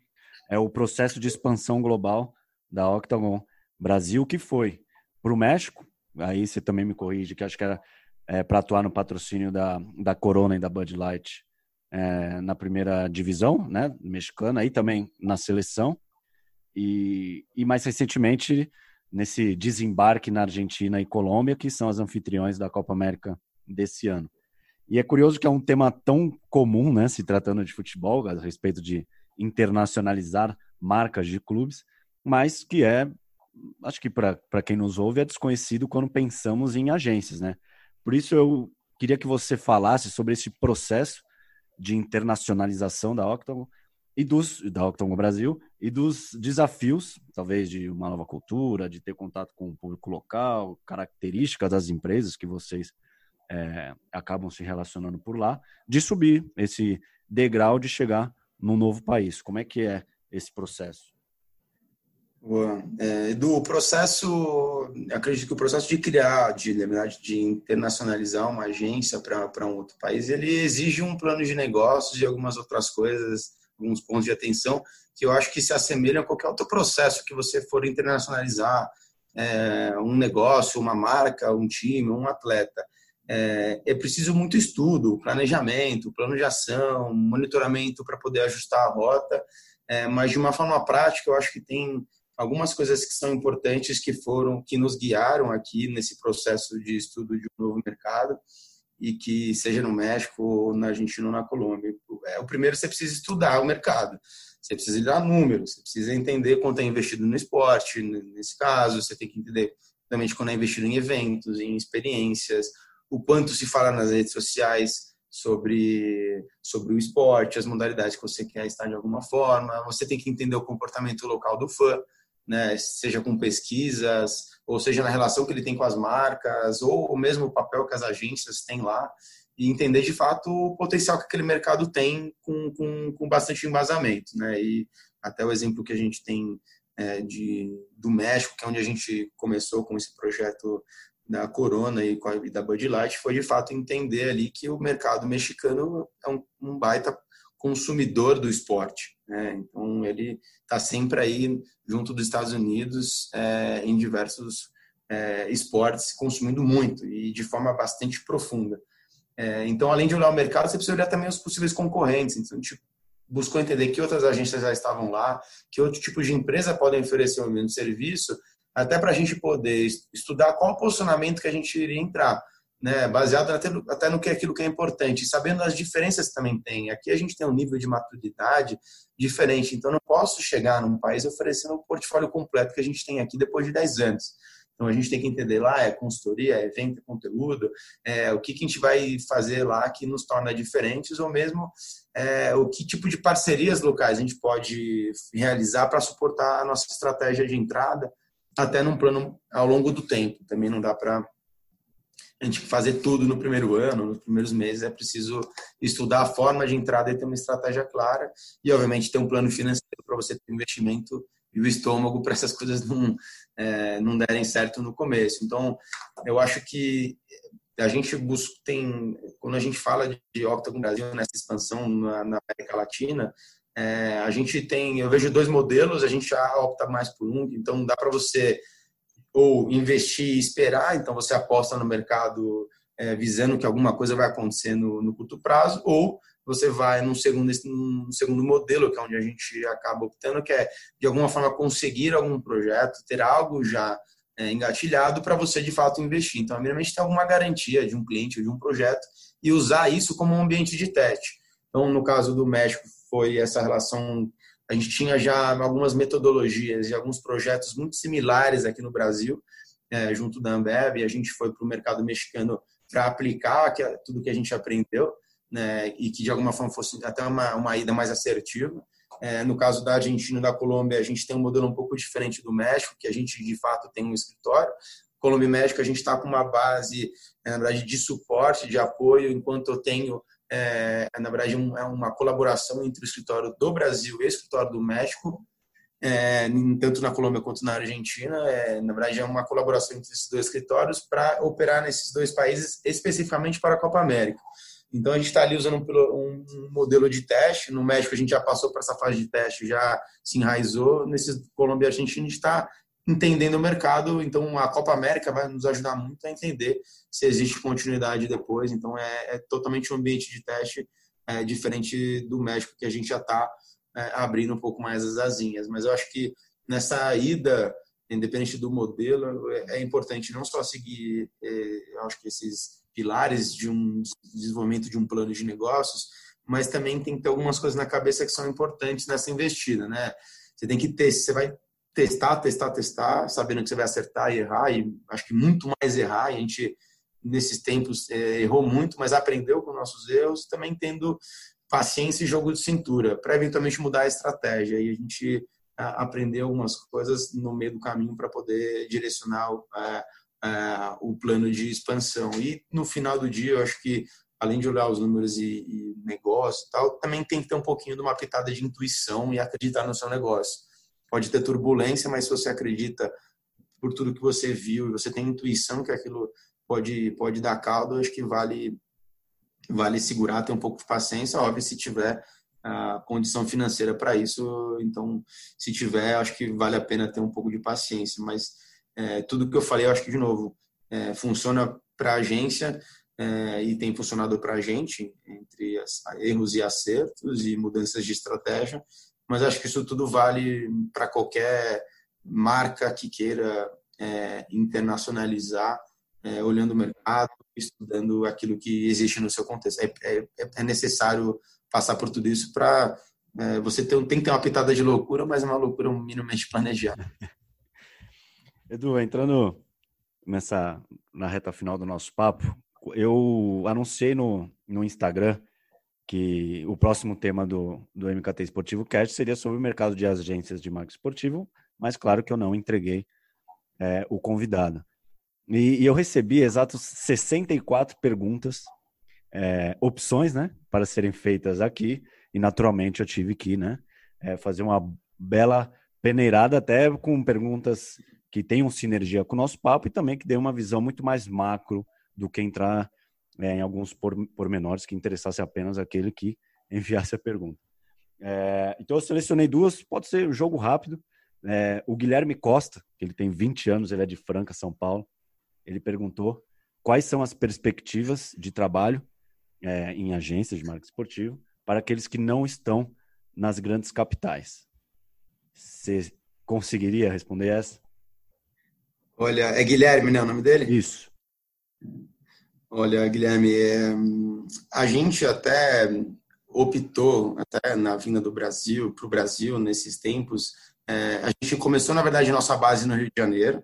é, o processo de expansão global da Octagon Brasil, que foi para o México, aí você também me corrige, que acho que era é, para atuar no patrocínio da, da Corona e da Bud Light é, na primeira divisão né, mexicana, aí também na seleção, e, e mais recentemente nesse desembarque na Argentina e Colômbia, que são as anfitriões da Copa América desse ano. E é curioso que é um tema tão comum, né, se tratando de futebol, a respeito de internacionalizar marcas de clubes, mas que é, acho que para quem nos ouve, é desconhecido quando pensamos em agências, né? Por isso eu queria que você falasse sobre esse processo de internacionalização da Octagon e dos da Octagon Brasil e dos desafios, talvez de uma nova cultura, de ter contato com o público local, características das empresas que vocês é, acabam se relacionando por lá, de subir esse degrau de chegar num novo país. Como é que é esse processo? Boa. É, do processo, acredito que o processo de criar, de, verdade, de internacionalizar uma agência para um outro país, ele exige um plano de negócios e algumas outras coisas, alguns pontos de atenção que eu acho que se assemelham a qualquer outro processo que você for internacionalizar é, um negócio, uma marca, um time, um atleta. É, é preciso muito estudo, planejamento, plano de ação, monitoramento para poder ajustar a rota, é, mas de uma forma prática, eu acho que tem algumas coisas que são importantes que foram que nos guiaram aqui nesse processo de estudo de um novo mercado e que seja no México, ou na Argentina ou na Colômbia. É, o primeiro você precisa estudar o mercado. Você precisa dar números, você precisa entender quanto é investido no esporte, nesse caso, você tem que entender também quando é investido em eventos, em experiências, o quanto se fala nas redes sociais sobre, sobre o esporte, as modalidades que você quer estar de alguma forma, você tem que entender o comportamento local do fã, né, seja com pesquisas, ou seja na relação que ele tem com as marcas, ou mesmo o papel que as agências têm lá, e entender de fato o potencial que aquele mercado tem com, com, com bastante embasamento. Né? E até o exemplo que a gente tem é, de, do México, que é onde a gente começou com esse projeto da Corona e, e da Bud Light, foi de fato entender ali que o mercado mexicano é um, um baita consumidor do esporte. Né? Então, ele está sempre aí junto dos Estados Unidos é, em diversos é, esportes, consumindo muito e de forma bastante profunda. É, então, além de olhar o mercado, você precisa olhar também os possíveis concorrentes. Então, a gente buscou entender que outras agências já estavam lá, que outro tipo de empresa podem oferecer o mesmo serviço, até para a gente poder estudar qual o posicionamento que a gente iria entrar né, baseado até no, até no que é aquilo que é importante, sabendo as diferenças que também tem. Aqui a gente tem um nível de maturidade diferente, então não posso chegar num país oferecendo o portfólio completo que a gente tem aqui depois de 10 anos. Então a gente tem que entender lá, é consultoria, é evento, é conteúdo, é, o que, que a gente vai fazer lá que nos torna diferentes, ou mesmo é, o que tipo de parcerias locais a gente pode realizar para suportar a nossa estratégia de entrada, até num plano ao longo do tempo. Também não dá para a gente fazer tudo no primeiro ano, nos primeiros meses, é preciso estudar a forma de entrada e ter uma estratégia clara e, obviamente, ter um plano financeiro para você ter investimento e o estômago para essas coisas não, é, não derem certo no começo. Então, eu acho que a gente busca, tem, quando a gente fala de Octagon Brasil nessa expansão na, na América Latina, é, a gente tem, eu vejo dois modelos, a gente já opta mais por um, então dá para você ou investir e esperar, então você aposta no mercado é, visando que alguma coisa vai acontecer no, no, curto prazo, ou você vai num segundo, num segundo modelo, que é onde a gente acaba optando, que é de alguma forma conseguir algum projeto, ter algo já é, engatilhado para você de fato investir. Então, primeiramente, ter alguma garantia de um cliente ou de um projeto e usar isso como um ambiente de teste. Então, no caso do México, foi essa relação a gente tinha já algumas metodologias e alguns projetos muito similares aqui no Brasil, é, junto da Ambev, e a gente foi para o mercado mexicano para aplicar tudo que a gente aprendeu, né, e que de alguma forma fosse até uma, uma ida mais assertiva. É, no caso da Argentina e da Colômbia, a gente tem um modelo um pouco diferente do México, que a gente de fato tem um escritório. Colômbia e México, a gente está com uma base, na verdade, de suporte, de apoio, enquanto eu tenho é, na verdade, um, é uma colaboração entre o escritório do Brasil e o escritório do México, é, tanto na Colômbia quanto na Argentina. É, na verdade, é uma colaboração entre esses dois escritórios para operar nesses dois países, especificamente para a Copa América. Então, a gente está ali usando um, um, modelo de teste. No México, a gente já passou por essa fase de teste, já se enraizou. Nesses Colômbia e Argentina, a gente está entendendo o mercado. Então, a Copa América vai nos ajudar muito a entender se existe continuidade depois. Então, é, é totalmente um ambiente de teste é, diferente do México, que a gente já está é, abrindo um pouco mais as asinhas. Mas eu acho que nessa ida, independente do modelo, é, é importante não só seguir, é, acho que esses pilares de um desenvolvimento de um plano de negócios, mas também tem que ter algumas coisas na cabeça que são importantes nessa investida, né? Você tem que ter, você vai testar, testar, testar, sabendo que você vai acertar e errar, e acho que muito mais errar. A gente, nesses tempos, é, errou muito, mas aprendeu com nossos erros, também tendo paciência e jogo de cintura, para eventualmente mudar a estratégia. E a gente aprendeu algumas coisas no meio do caminho para poder direcionar a, a, o plano de expansão. E no final do dia, eu acho que além de olhar os números e, e negócio e tal, também tem que ter um pouquinho de uma pitada de intuição e acreditar no seu negócio pode ter turbulência, mas se você acredita por tudo que você viu e você tem intuição que aquilo pode pode dar caldo, acho que vale vale segurar, ter um pouco de paciência, óbvio, se tiver a condição financeira para isso, então se tiver, acho que vale a pena ter um pouco de paciência, mas é, tudo que eu falei, eu acho que de novo é, funciona para a agência é, e tem funcionado para a gente entre as, erros e acertos e mudanças de estratégia, mas acho que isso tudo vale para qualquer marca que queira é, internacionalizar, é, olhando o mercado, estudando aquilo que existe no seu contexto. É, é, é necessário passar por tudo isso para é, você ter, tem que ter uma pitada de loucura, mas uma loucura minimamente planejada. Edu, entrando nessa na reta final do nosso papo, eu anunciei no, no Instagram que o próximo tema do, do MKT Esportivo Cast seria sobre o mercado de agências de marketing esportivo, mas claro que eu não entreguei é, o convidado. E, e, eu recebi exatos 64 perguntas, é, opções, né, para serem feitas aqui, e naturalmente eu tive que, né, é, fazer uma bela peneirada até com perguntas que tenham sinergia com o nosso papo e também que dê uma visão muito mais macro do que entrar é, em alguns pormenores que interessasse apenas aquele que enviasse a pergunta. É, então eu selecionei duas, pode ser um jogo rápido. É, o Guilherme Costa, que ele tem 20 anos, ele é de Franca, São Paulo, ele perguntou quais são as perspectivas de trabalho é, em agências de marketing esportivo para aqueles que não estão nas grandes capitais. Você conseguiria responder essa? Olha, é Guilherme, né, o nome dele? Isso. Olha, Guilherme, é, a gente até optou, até na vinda do Brasil, para o Brasil, nesses tempos, é, a gente começou, na verdade, nossa base no Rio de Janeiro,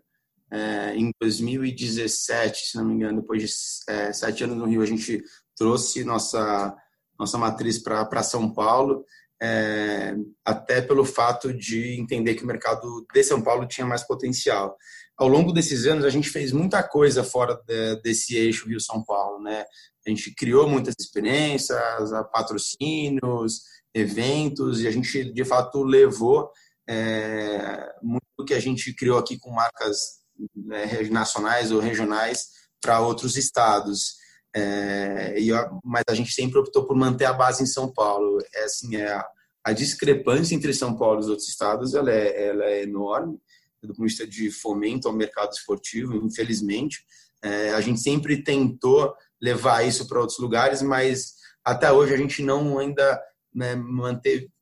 é, em 2017, se não me engano, depois de é, sete anos no Rio, a gente trouxe nossa, nossa matriz para São Paulo, é, até pelo fato de entender que o mercado de São Paulo tinha mais potencial ao longo desses anos a gente fez muita coisa fora de, desse eixo Rio São Paulo, né? A gente criou muitas experiências, patrocínios, eventos e a gente de fato levou é, muito que a gente criou aqui com marcas né, nacionais ou regionais para outros estados. É, e, mas a gente sempre optou por manter a base em São Paulo. É assim, é a, a discrepância entre São Paulo e os outros estados ela é, ela é enorme do ponto de vista de fomento ao mercado esportivo, infelizmente. É, a gente sempre tentou levar isso para outros lugares, mas até hoje a gente não ainda né,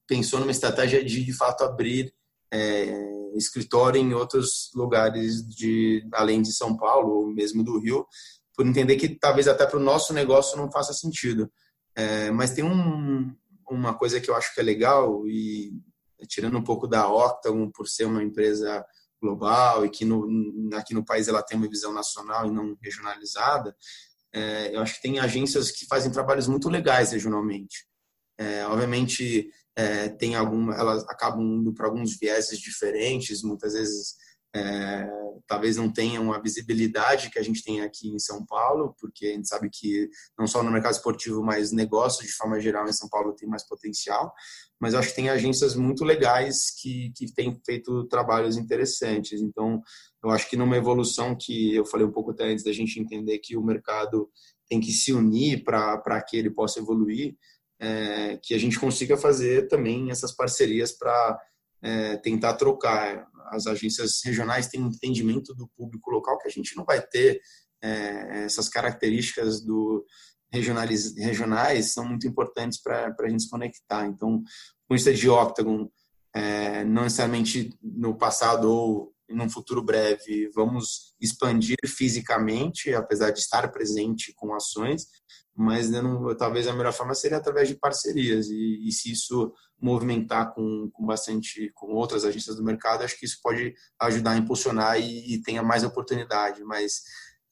pensou numa estratégia de, de fato, abrir é, escritório em outros lugares de além de São Paulo ou mesmo do Rio, por entender que talvez até para o nosso negócio não faça sentido. É, mas tem um, uma coisa que eu acho que é legal e tirando um pouco da Octagon por ser uma empresa global e que no, aqui no país ela tem uma visão nacional e não regionalizada, é, eu acho que tem agências que fazem trabalhos muito legais regionalmente. É, obviamente, é, tem alguma, elas acabam indo para alguns vieses diferentes, muitas vezes é, talvez não tenham a visibilidade que a gente tem aqui em São Paulo, porque a gente sabe que não só no mercado esportivo, mas negócios de forma geral em São Paulo tem mais potencial. Mas acho que tem agências muito legais que, que têm feito trabalhos interessantes. Então, eu acho que numa evolução que eu falei um pouco até antes da gente entender que o mercado tem que se unir para que ele possa evoluir, é, que a gente consiga fazer também essas parcerias para é, tentar trocar. As agências regionais têm entendimento do público local que a gente não vai ter é, essas características do regionais, regionais são muito importantes para a gente se conectar. Então, com isso de Octagon, é, não necessariamente no passado ou em um futuro breve, vamos expandir fisicamente, apesar de estar presente com ações, mas não, talvez a melhor forma seria através de parcerias e, e se isso movimentar com, com bastante com outras agências do mercado acho que isso pode ajudar a impulsionar e, e tenha mais oportunidade. Mas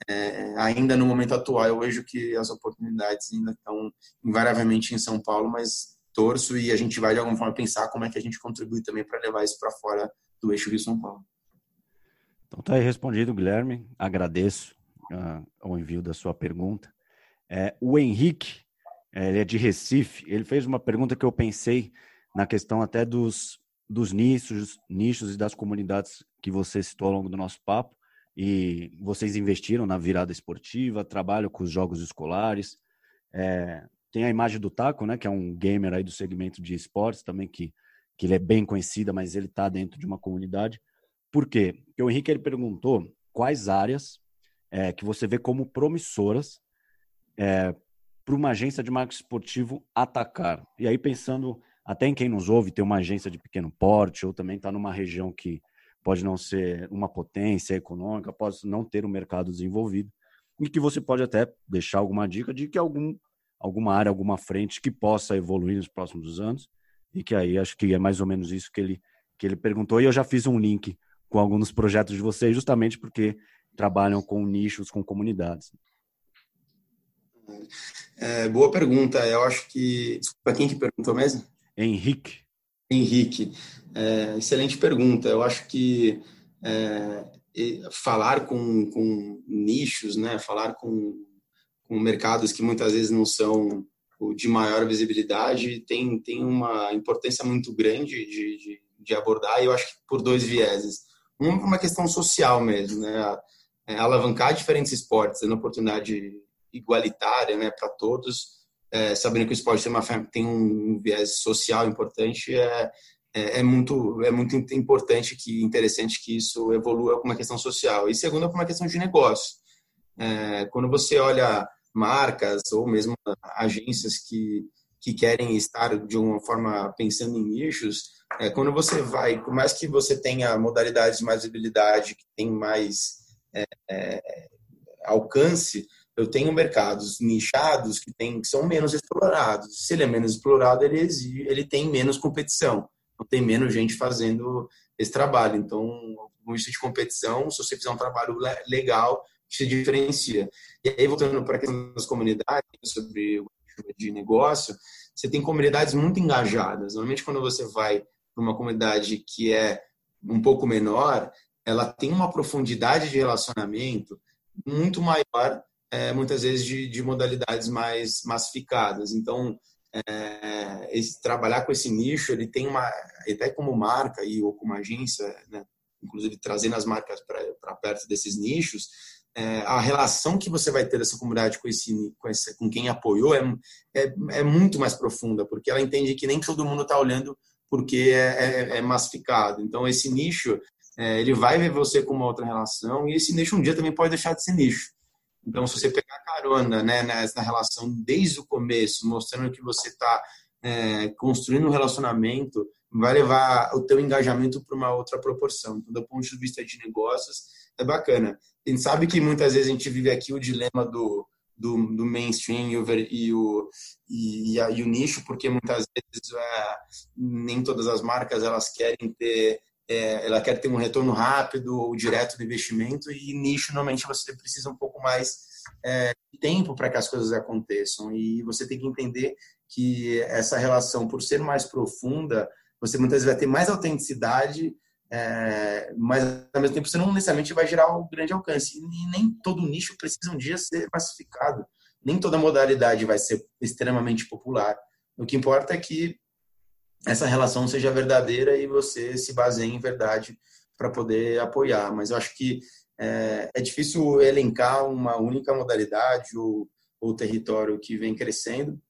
é, ainda no momento atual eu vejo que as oportunidades ainda estão invariavelmente em São Paulo mas torço e a gente vai de alguma forma pensar como é que a gente contribui também para levar isso para fora do eixo Rio São Paulo. Então tá aí respondido Guilherme. Agradeço uh, o envio da sua pergunta. É, o Henrique, é, ele é de Recife, ele fez uma pergunta que eu pensei na questão até dos dos nichos, nichos e das comunidades que você citou ao longo do nosso papo. E vocês investiram na virada esportiva, trabalham com os jogos escolares. É, tem a imagem do Taco, né, que é um gamer aí do segmento de esportes também, que, que ele é bem conhecido, mas ele está dentro de uma comunidade. Por quê? Porque o Henrique ele perguntou quais áreas é, que você vê como promissoras é, para uma agência de marketing esportivo atacar. E aí, pensando até em quem nos ouve, tem uma agência de pequeno porte, ou também está numa região que pode não ser uma potência econômica, pode não ter um mercado desenvolvido, e que você pode até deixar alguma dica de que algum, alguma área, alguma frente que possa evoluir nos próximos anos, e que aí acho que é mais ou menos isso que ele, que ele perguntou, e eu já fiz um link com alguns projetos de vocês, justamente porque trabalham com nichos, com comunidades. É, boa pergunta. Eu acho que. Desculpa, quem que perguntou mesmo? Henrique. Henrique. É, excelente pergunta. Eu acho que é, falar com, com nichos, né, falar com, com mercados que muitas vezes não são de maior visibilidade tem, tem uma importância muito grande de, de, de abordar, e eu acho que por dois vieses. Um, uma questão social mesmo, né? É, alavancar diferentes esportes, dando oportunidade igualitária né, para todos, é, sabendo que o esporte tem, uma, tem um viés social importante, é, é, é, muito, é muito importante que interessante que isso evolua com uma questão social. E segundo, com uma questão de negócio. É, quando você olha marcas ou mesmo agências que, que querem estar de uma forma pensando em nichos, é, quando você vai, por mais que você tenha modalidades de mais visibilidade, que tem mais é, é, alcance, eu tenho mercados nichados que, tem, que são menos explorados. Se ele é menos explorado, ele, exige, ele tem menos competição, não tem menos gente fazendo esse trabalho. Então, no de competição, se você fizer um trabalho legal, se diferencia. E aí, voltando para a questão das comunidades, sobre o de negócio, você tem comunidades muito engajadas. Normalmente, quando você vai para uma comunidade que é um pouco menor, ela tem uma profundidade de relacionamento muito maior é, muitas vezes de, de, modalidades mais massificadas. Então, é, esse, trabalhar com esse nicho, ele tem uma, até como marca e ou como agência, né, inclusive trazendo as marcas para perto desses nichos, é, a relação que você vai ter dessa comunidade com, esse, com, esse, com quem apoiou é, é, é, muito mais profunda, porque ela entende que nem todo mundo está olhando porque é, é, é, massificado. Então, esse nicho, é, ele vai ver você com uma outra relação e esse nicho um dia também pode deixar de ser nicho. Então, se você pegar carona né, nessa relação desde o começo, mostrando que você está é, construindo um relacionamento, vai levar o teu engajamento para uma outra proporção. Então, do ponto de vista de negócios, é bacana. A gente sabe que muitas vezes a gente vive aqui o dilema do, do, do mainstream e o, e, o, e, a, e o nicho, porque muitas vezes é, nem todas as marcas elas querem ter é, ela quer ter um retorno rápido ou direto do investimento e nicho normalmente você precisa um pouco mais é, de tempo para que as coisas aconteçam. E você tem que entender que essa relação por ser mais profunda você muitas vezes vai ter mais autenticidade é, mas ao mesmo tempo você não necessariamente vai gerar um grande alcance. E nem todo nicho precisa um dia ser massificado. Nem toda modalidade vai ser extremamente popular. O que importa é que essa relação seja verdadeira e você se baseie em verdade para poder apoiar. Mas eu acho que é, é, difícil elencar uma única modalidade ou, ou território que vem crescendo,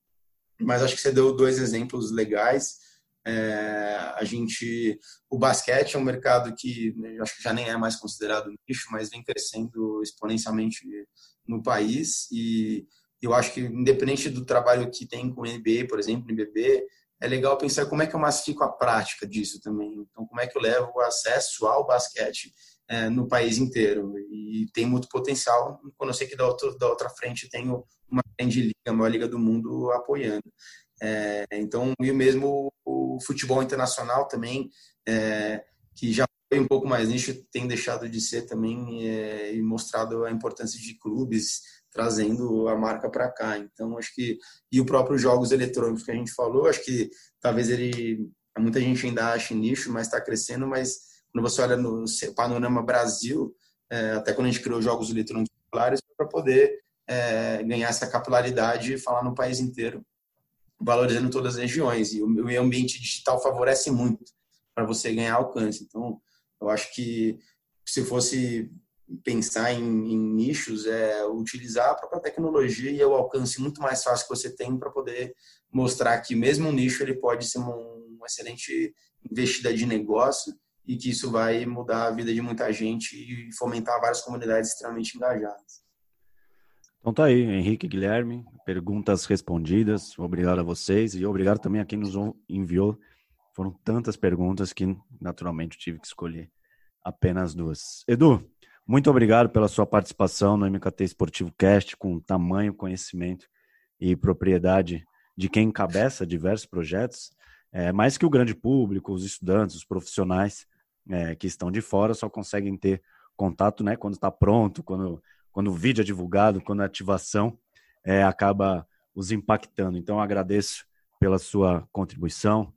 mas acho que você deu dois exemplos legais. É, a gente, o basquete é um mercado que né, acho que já nem é mais considerado nicho, mas vem crescendo exponencialmente no país e eu acho que independente do trabalho que tem com o NBA, por exemplo, NBB, é legal pensar como é que eu massifico a prática disso também. Então, como é que eu levo o acesso ao basquete é, no país inteiro? E tem muito potencial quando eu sei que da outra, da outra frente tenho uma grande liga, a maior liga do mundo apoiando. É, então, e mesmo o futebol internacional também, é, que já foi um pouco mais nicho, tem deixado de ser também é, e mostrado a importância de clubes trazendo a marca para cá. Então, acho que e o próprio jogos eletrônicos que a gente falou, acho que talvez ele muita gente ainda acha nicho, mas está crescendo. Mas quando você olha no panorama Brasil, é, até quando a gente criou jogos eletrônicos populares, para poder é, ganhar essa capilaridade e falar no país inteiro, valorizando todas as regiões. E o meio ambiente digital favorece muito. para você ganhar alcance. Então, eu acho que se fosse pensar em, em, nichos, é utilizar a própria tecnologia e o alcance muito mais fácil que você tem para poder mostrar que mesmo um nicho ele pode ser uma, uma excelente investida de negócio e que isso vai mudar a vida de muita gente e fomentar várias comunidades extremamente engajadas. Então tá aí, Henrique Guilherme, perguntas respondidas. Obrigado a vocês e obrigado também a quem nos enviou. Foram tantas perguntas que naturalmente tive que escolher apenas duas. Edu, muito obrigado pela sua participação no MKT Esportivo Cast com tamanho, conhecimento e propriedade de quem encabeça diversos projetos. É, mais que o grande público, os estudantes, os profissionais é, que estão de fora só conseguem ter contato né, quando está pronto, quando quando o vídeo é divulgado, quando a ativação é, acaba os impactando. Então, agradeço pela sua contribuição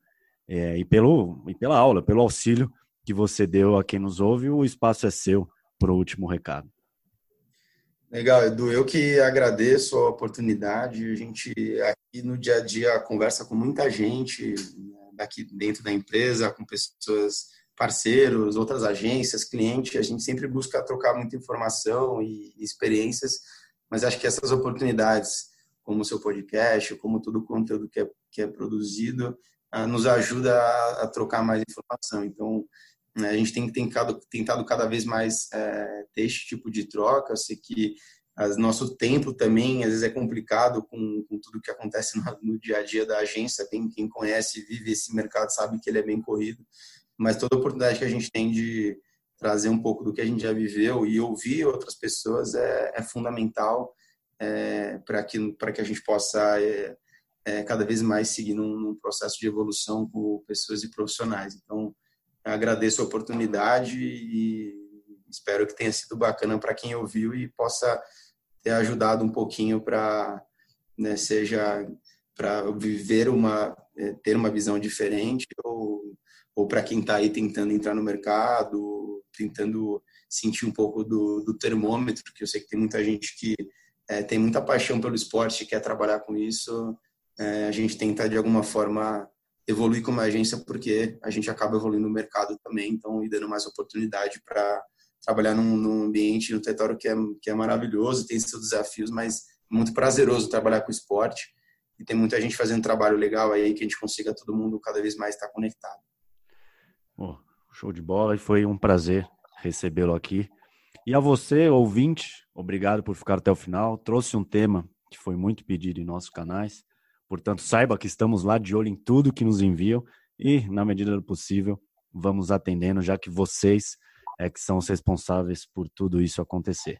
é, e, pelo, e pela aula, pelo auxílio que você deu a quem nos ouve. O espaço é seu para o último recado. Legal, Edu. Eu que agradeço a oportunidade. A gente aqui no dia a dia conversa com muita gente né, daqui dentro da empresa, com pessoas parceiros, outras agências, clientes, a gente sempre busca trocar muita informação e experiências, mas acho que essas oportunidades, como o seu podcast, como todo o conteúdo que é, que é produzido, ah, nos ajuda a, trocar mais informação. Então, a gente tem tentado, tentado cada vez mais é, ter esse tipo de troca. Eu sei que as, nosso tempo também, às vezes, é complicado com, com tudo que acontece no, no, dia a dia da agência. Tem quem conhece, vive esse mercado, sabe que ele é bem corrido mas toda oportunidade que a gente tem de trazer um pouco do que a gente já viveu e ouvir outras pessoas é, é fundamental é, para que que a gente possa é, é, cada vez mais seguir num, num, processo de evolução com pessoas e profissionais. Então, agradeço a oportunidade e espero que tenha sido bacana para quem ouviu e possa ter ajudado um pouquinho para né, seja para viver uma é, ter uma visão diferente ou ou para quem está aí tentando entrar no mercado, tentando sentir um pouco do, do termômetro, porque eu sei que tem muita gente que é, tem muita paixão pelo esporte e quer trabalhar com isso. É, a gente tenta, de alguma forma, evoluir como agência, porque a gente acaba evoluindo no mercado também, então, e dando mais oportunidade para trabalhar num, num, ambiente, no território que é, que é maravilhoso, tem seus desafios, mas muito prazeroso trabalhar com esporte. E tem muita gente fazendo um trabalho legal aí que a gente consiga todo mundo cada vez mais estar conectado. Oh, show de bola e foi um prazer recebê-lo aqui. E a você, ouvinte, obrigado por ficar até o final. Trouxe um tema que foi muito pedido em nossos canais. Portanto, saiba que estamos lá de olho em tudo que nos enviam e, na medida do possível, vamos atendendo, já que vocês é que são os responsáveis por tudo isso acontecer.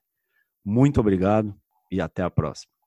Muito obrigado e até a próxima.